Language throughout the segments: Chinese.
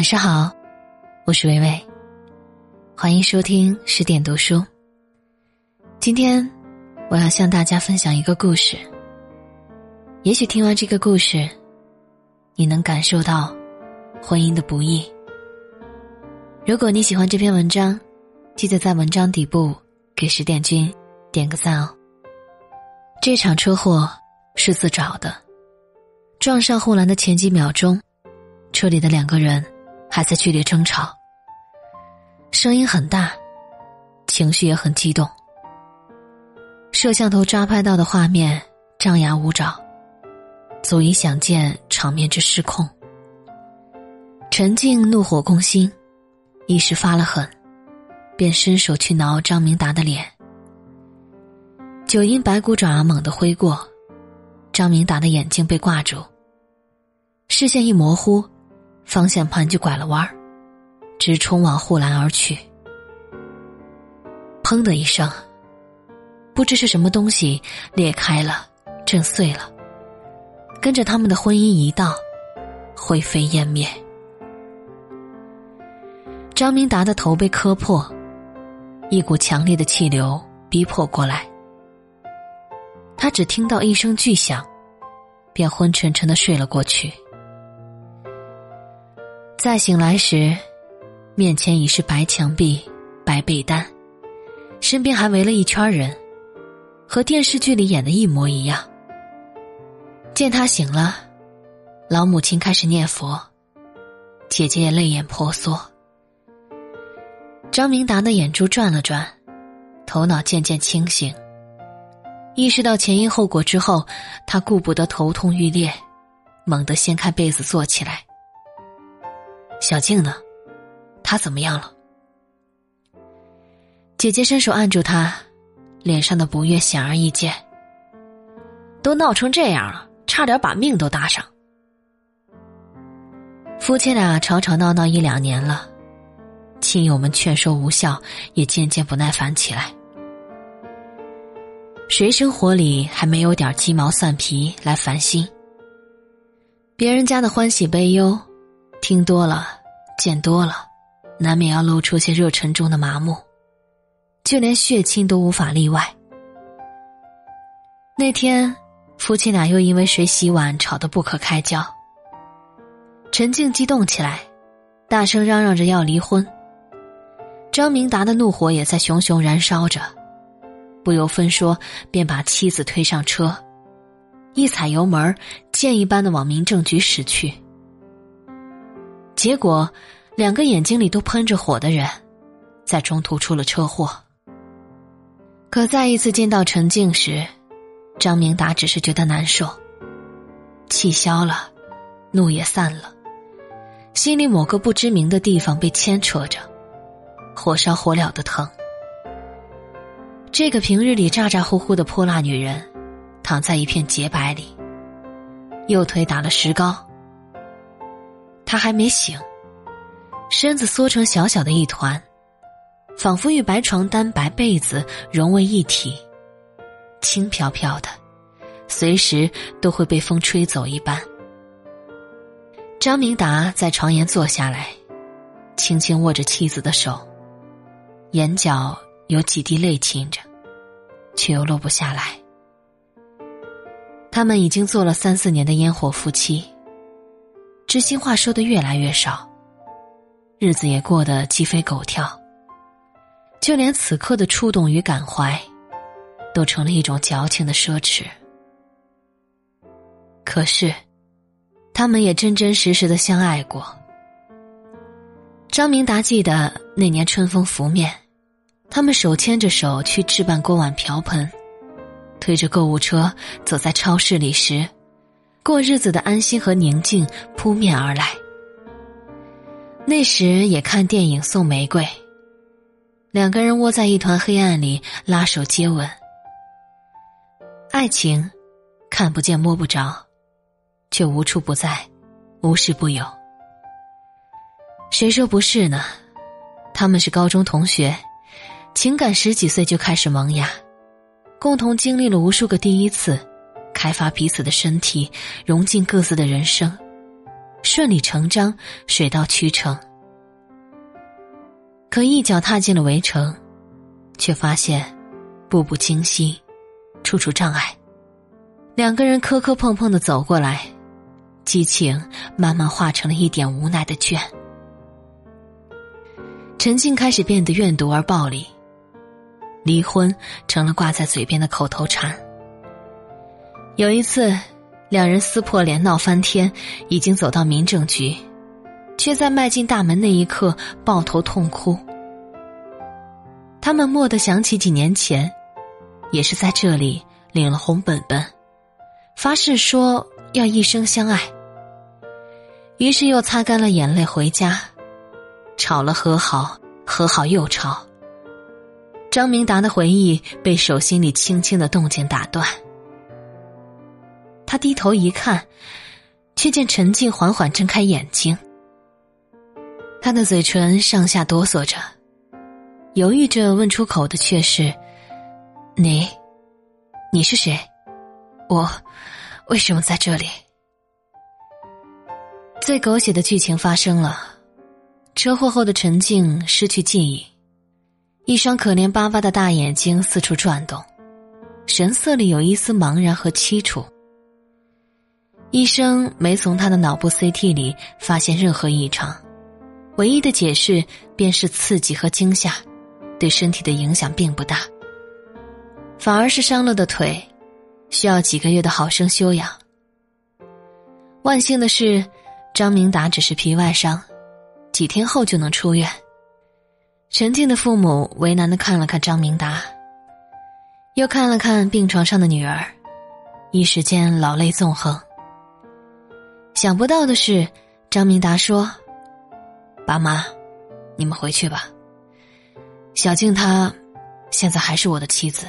晚上好，我是微微，欢迎收听十点读书。今天我要向大家分享一个故事。也许听完这个故事，你能感受到婚姻的不易。如果你喜欢这篇文章，记得在文章底部给十点君点个赞哦。这场车祸是自找的，撞上护栏的前几秒钟，车里的两个人。还在剧烈争吵，声音很大，情绪也很激动。摄像头抓拍到的画面张牙舞爪，足以想见场面之失控。陈静怒火攻心，一时发了狠，便伸手去挠张明达的脸。九阴白骨爪猛地挥过，张明达的眼睛被挂住，视线一模糊。方向盘就拐了弯儿，直冲往护栏而去。砰的一声，不知是什么东西裂开了，震碎了，跟着他们的婚姻一道灰飞烟灭。张明达的头被磕破，一股强烈的气流逼迫过来，他只听到一声巨响，便昏沉沉的睡了过去。再醒来时，面前已是白墙壁、白被单，身边还围了一圈人，和电视剧里演的一模一样。见他醒了，老母亲开始念佛，姐姐也泪眼婆娑。张明达的眼珠转了转，头脑渐渐清醒，意识到前因后果之后，他顾不得头痛欲裂，猛地掀开被子坐起来。小静呢？她怎么样了？姐姐伸手按住她，脸上的不悦显而易见。都闹成这样了，差点把命都搭上。夫妻俩吵吵闹闹一两年了，亲友们劝说无效，也渐渐不耐烦起来。谁生活里还没有点鸡毛蒜皮来烦心？别人家的欢喜悲忧。听多了，见多了，难免要露出些热忱中的麻木，就连血亲都无法例外。那天，夫妻俩又因为谁洗碗吵得不可开交。陈静激动起来，大声嚷嚷着要离婚。张明达的怒火也在熊熊燃烧着，不由分说便把妻子推上车，一踩油门，箭一般的往民政局驶去。结果，两个眼睛里都喷着火的人，在中途出了车祸。可再一次见到陈静时，张明达只是觉得难受，气消了，怒也散了，心里某个不知名的地方被牵扯着，火烧火燎的疼。这个平日里咋咋呼呼的泼辣女人，躺在一片洁白里，右腿打了石膏。他还没醒，身子缩成小小的一团，仿佛与白床单、白被子融为一体，轻飘飘的，随时都会被风吹走一般。张明达在床沿坐下来，轻轻握着妻子的手，眼角有几滴泪噙着，却又落不下来。他们已经做了三四年的烟火夫妻。知心话说的越来越少，日子也过得鸡飞狗跳。就连此刻的触动与感怀，都成了一种矫情的奢侈。可是，他们也真真实实的相爱过。张明达记得那年春风拂面，他们手牵着手去置办锅碗瓢盆，推着购物车走在超市里时。过日子的安心和宁静扑面而来。那时也看电影送玫瑰，两个人窝在一团黑暗里拉手接吻。爱情，看不见摸不着，却无处不在，无时不有。谁说不是呢？他们是高中同学，情感十几岁就开始萌芽，共同经历了无数个第一次。开发彼此的身体，融进各自的人生，顺理成章，水到渠成。可一脚踏进了围城，却发现步步惊心，处处障碍。两个人磕磕碰碰的走过来，激情慢慢化成了一点无奈的倦。陈静开始变得怨毒而暴力，离婚成了挂在嘴边的口头禅。有一次，两人撕破脸闹翻天，已经走到民政局，却在迈进大门那一刻抱头痛哭。他们蓦地想起几年前，也是在这里领了红本本，发誓说要一生相爱。于是又擦干了眼泪回家。吵了和好，和好又吵。张明达的回忆被手心里轻轻的动静打断。他低头一看，却见陈静缓缓睁开眼睛。他的嘴唇上下哆嗦着，犹豫着问出口的却是：“你，你是谁？我为什么在这里？”最狗血的剧情发生了。车祸后的陈静失去记忆，一双可怜巴巴的大眼睛四处转动，神色里有一丝茫然和凄楚。医生没从他的脑部 CT 里发现任何异常，唯一的解释便是刺激和惊吓，对身体的影响并不大，反而是伤了的腿，需要几个月的好生休养。万幸的是，张明达只是皮外伤。几天后就能出院。陈静的父母为难的看了看张明达，又看了看病床上的女儿，一时间老泪纵横。想不到的是，张明达说：“爸妈，你们回去吧。小静她，现在还是我的妻子。”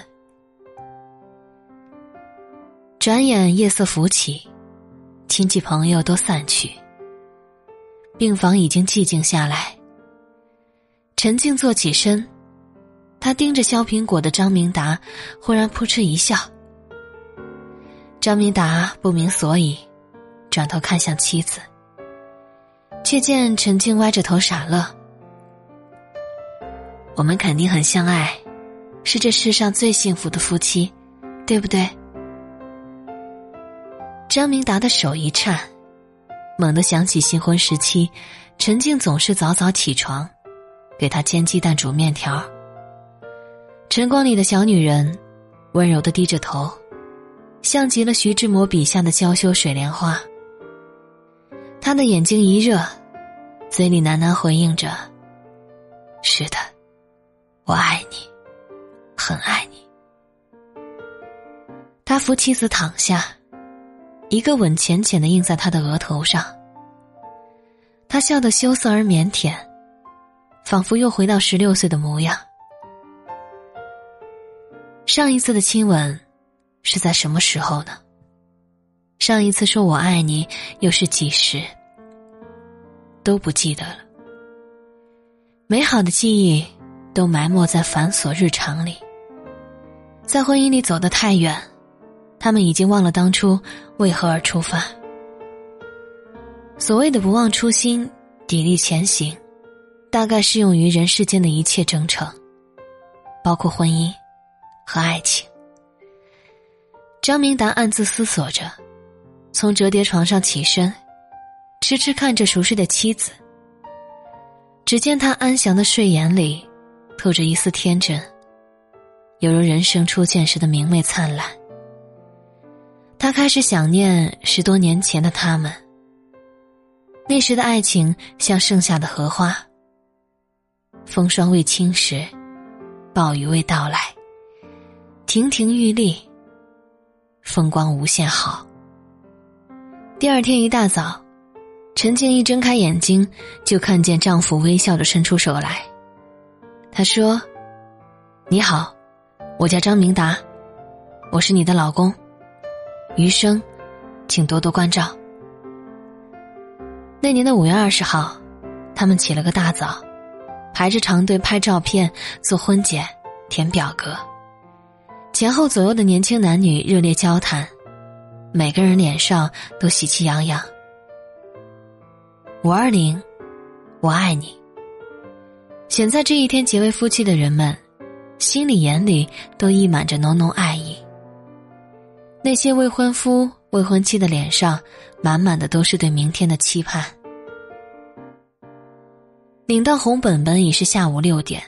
转眼夜色浮起，亲戚朋友都散去。病房已经寂静下来。陈静坐起身，他盯着削苹果的张明达，忽然扑哧一笑。张明达不明所以，转头看向妻子，却见陈静歪着头傻乐。我们肯定很相爱，是这世上最幸福的夫妻，对不对？张明达的手一颤。猛地想起新婚时期，陈静总是早早起床，给他煎鸡蛋、煮面条。晨光里的小女人，温柔的低着头，像极了徐志摩笔下的娇羞水莲花。他的眼睛一热，嘴里喃喃回应着：“是的，我爱你，很爱你。”他扶妻子躺下。一个吻浅浅的印在他的额头上，他笑得羞涩而腼腆，仿佛又回到十六岁的模样。上一次的亲吻是在什么时候呢？上一次说我爱你又是几时？都不记得了。美好的记忆都埋没在繁琐日常里，在婚姻里走得太远。他们已经忘了当初为何而出发。所谓的不忘初心，砥砺前行，大概适用于人世间的一切征程，包括婚姻和爱情。张明达暗自思索着，从折叠床上起身，痴痴看着熟睡的妻子。只见他安详的睡眼里，透着一丝天真，犹如人生初见时的明媚灿烂。他开始想念十多年前的他们。那时的爱情像盛夏的荷花，风霜未侵蚀，暴雨未到来，亭亭玉立，风光无限好。第二天一大早，陈静一睁开眼睛，就看见丈夫微笑着伸出手来。他说：“你好，我叫张明达，我是你的老公。”余生，请多多关照。那年的五月二十号，他们起了个大早，排着长队拍照片、做婚检、填表格。前后左右的年轻男女热烈交谈，每个人脸上都喜气洋洋。五二零，我爱你。选在这一天结为夫妻的人们，心里眼里都溢满着浓浓爱意。那些未婚夫、未婚妻的脸上，满满的都是对明天的期盼。领到红本本已是下午六点，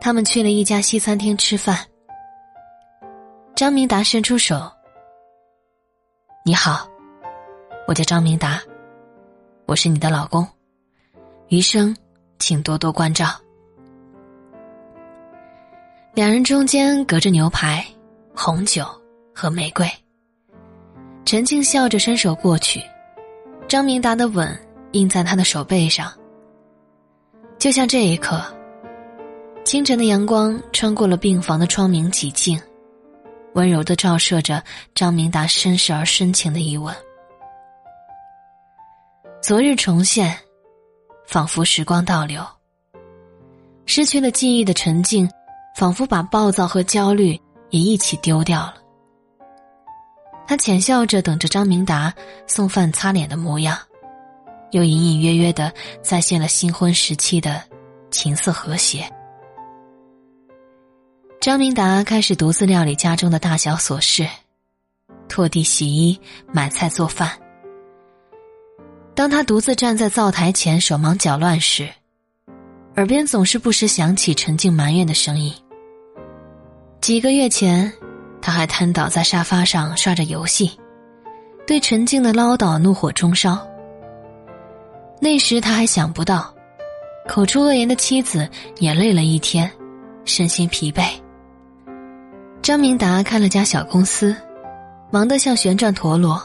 他们去了一家西餐厅吃饭。张明达伸出手：“你好，我叫张明达，我是你的老公，余生。”请多多关照。两人中间隔着牛排、红酒和玫瑰。陈静笑着伸手过去，张明达的吻印在他的手背上。就像这一刻，清晨的阳光穿过了病房的窗明几净，温柔的照射着张明达绅士而深情的一吻。昨日重现。仿佛时光倒流，失去了记忆的沉静，仿佛把暴躁和焦虑也一起丢掉了。他浅笑着等着张明达送饭擦脸的模样，又隐隐约约的再现了新婚时期的情色和谐。张明达开始独自料理家中的大小琐事，拖地、洗衣、买菜、做饭。当他独自站在灶台前手忙脚乱时，耳边总是不时响起陈静埋怨的声音。几个月前，他还瘫倒在沙发上刷着游戏，对陈静的唠叨怒火中烧。那时他还想不到，口出恶言的妻子也累了一天，身心疲惫。张明达开了家小公司，忙得像旋转陀螺。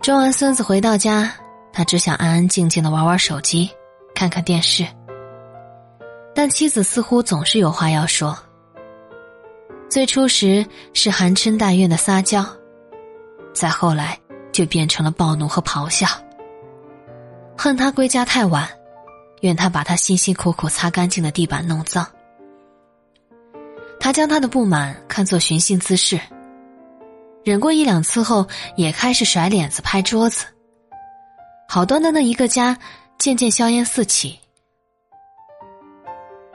装完孙子回到家，他只想安安静静的玩玩手机，看看电视。但妻子似乎总是有话要说。最初时是含嗔带怨的撒娇，再后来就变成了暴怒和咆哮。恨他归家太晚，怨他把他辛辛苦苦擦干净的地板弄脏。将他的不满看作寻衅滋事。忍过一两次后，也开始甩脸子、拍桌子。好端端的一个家，渐渐硝烟四起。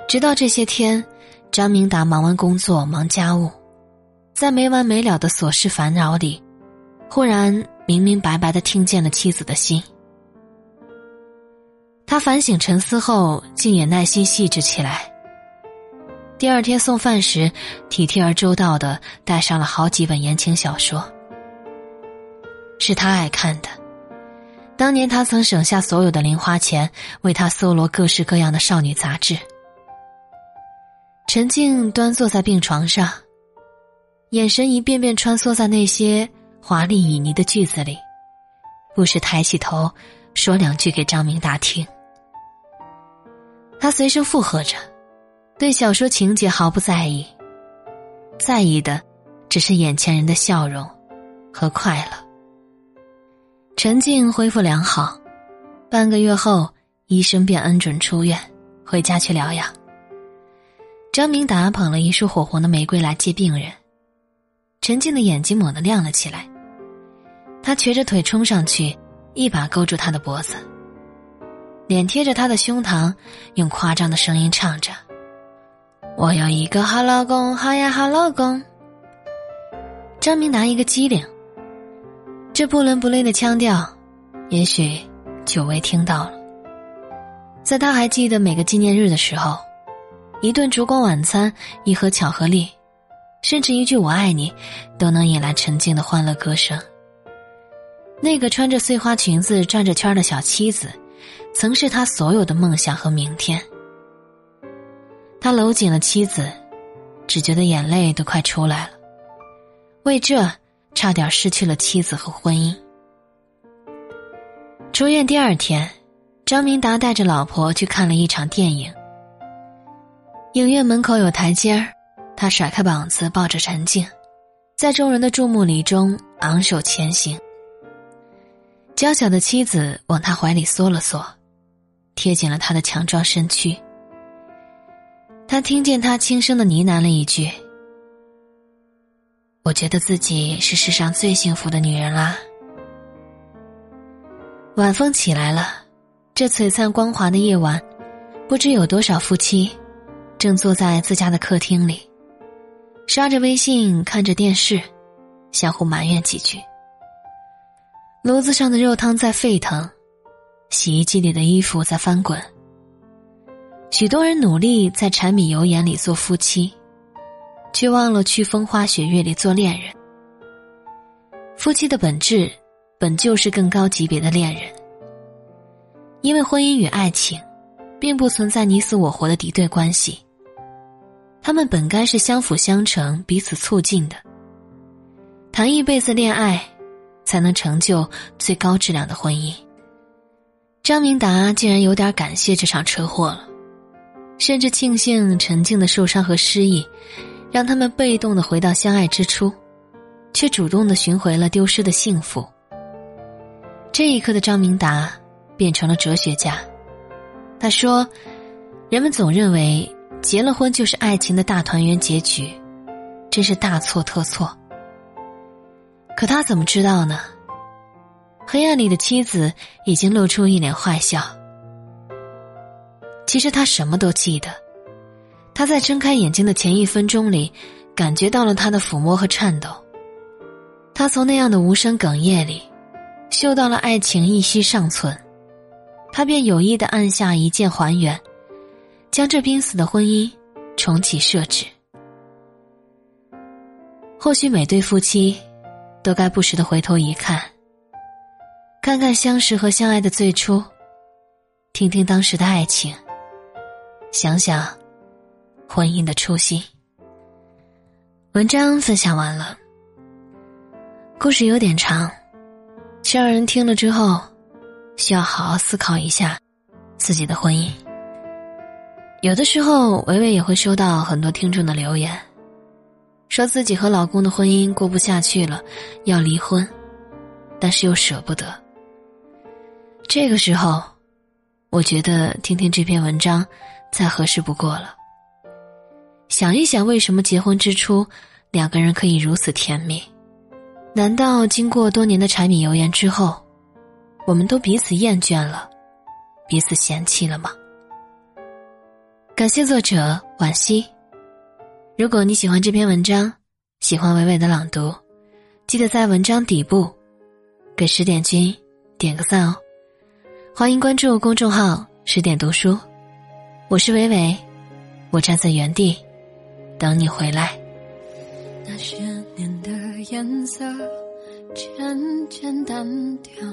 直到这些天，张明达忙完工作、忙家务，在没完没了的琐事烦扰里，忽然明明白白的听见了妻子的心。他反省沉思后，竟也耐心细致起来。第二天送饭时，体贴而周到的带上了好几本言情小说，是他爱看的。当年他曾省下所有的零花钱，为他搜罗各式各样的少女杂志。陈静端坐在病床上，眼神一遍遍穿梭在那些华丽旖旎的句子里，不时抬起头说两句给张明达听。他随声附和着。对小说情节毫不在意，在意的只是眼前人的笑容和快乐。陈静恢复良好，半个月后，医生便恩准出院，回家去疗养。张明达捧了一束火红的玫瑰来接病人，陈静的眼睛猛地亮了起来，他瘸着腿冲上去，一把勾住他的脖子，脸贴着他的胸膛，用夸张的声音唱着。我有一个好老公，好呀好老公。张明达一个机灵，这不伦不类的腔调，也许久违听到了。在他还记得每个纪念日的时候，一顿烛光晚餐，一盒巧克力，甚至一句“我爱你”，都能引来沉静的欢乐歌声。那个穿着碎花裙子转着圈的小妻子，曾是他所有的梦想和明天。他搂紧了妻子，只觉得眼泪都快出来了。为这，差点失去了妻子和婚姻。出院第二天，张明达带着老婆去看了一场电影。影院门口有台阶儿，他甩开膀子，抱着陈静，在众人的注目礼中昂首前行。娇小的妻子往他怀里缩了缩，贴紧了他的强壮身躯。他听见他轻声的呢喃了一句：“我觉得自己是世上最幸福的女人啦。”晚风起来了，这璀璨光滑的夜晚，不知有多少夫妻，正坐在自家的客厅里，刷着微信，看着电视，相互埋怨几句。炉子上的肉汤在沸腾，洗衣机里的衣服在翻滚。许多人努力在柴米油盐里做夫妻，却忘了去风花雪月里做恋人。夫妻的本质，本就是更高级别的恋人。因为婚姻与爱情，并不存在你死我活的敌对关系。他们本该是相辅相成、彼此促进的。谈一辈子恋爱，才能成就最高质量的婚姻。张明达竟然有点感谢这场车祸了。甚至庆幸陈静的受伤和失忆，让他们被动的回到相爱之初，却主动的寻回了丢失的幸福。这一刻的张明达变成了哲学家。他说：“人们总认为结了婚就是爱情的大团圆结局，真是大错特错。可他怎么知道呢？黑暗里的妻子已经露出一脸坏笑。”其实他什么都记得，他在睁开眼睛的前一分钟里，感觉到了他的抚摸和颤抖。他从那样的无声哽咽里，嗅到了爱情一息尚存，他便有意的按下一键还原，将这濒死的婚姻重启设置。或许每对夫妻，都该不时的回头一看，看看相识和相爱的最初，听听当时的爱情。想想，婚姻的初心。文章分享完了，故事有点长，需要人听了之后，需要好好思考一下自己的婚姻。有的时候，维维也会收到很多听众的留言，说自己和老公的婚姻过不下去了，要离婚，但是又舍不得。这个时候，我觉得听听这篇文章。再合适不过了。想一想，为什么结婚之初两个人可以如此甜蜜？难道经过多年的柴米油盐之后，我们都彼此厌倦了，彼此嫌弃了吗？感谢作者惋惜。如果你喜欢这篇文章，喜欢伟伟的朗读，记得在文章底部给十点君点个赞哦。欢迎关注公众号“十点读书”。我是伟伟，我站在原地等你回来。那些年的颜色渐渐淡掉，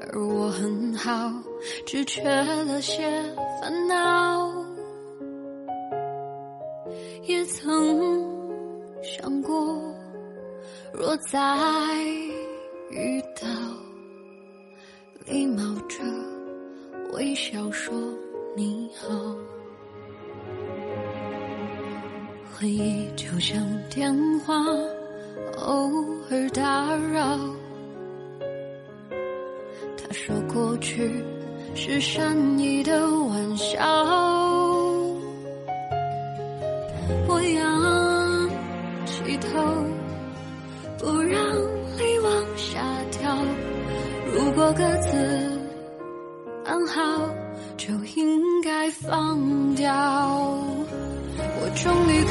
而我很好，只缺了些烦恼。也曾想过，若再遇到，礼貌着。微笑说你好，回忆就像电话，偶尔打扰。他说过去是善意的玩笑，我仰起头，不让泪往下掉。如果各自。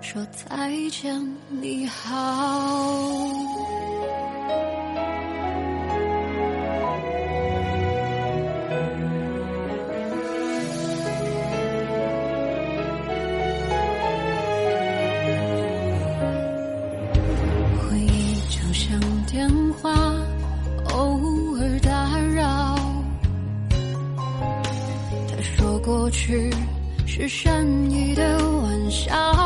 说再见你好回忆就像电话偶尔打扰他说过去是善意的玩笑。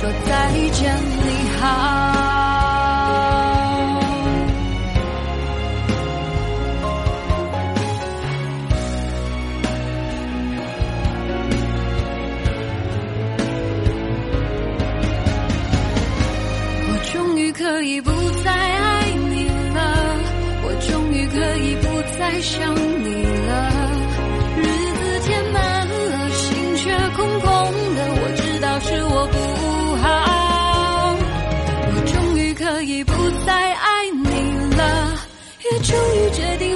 说再见你好。终于决定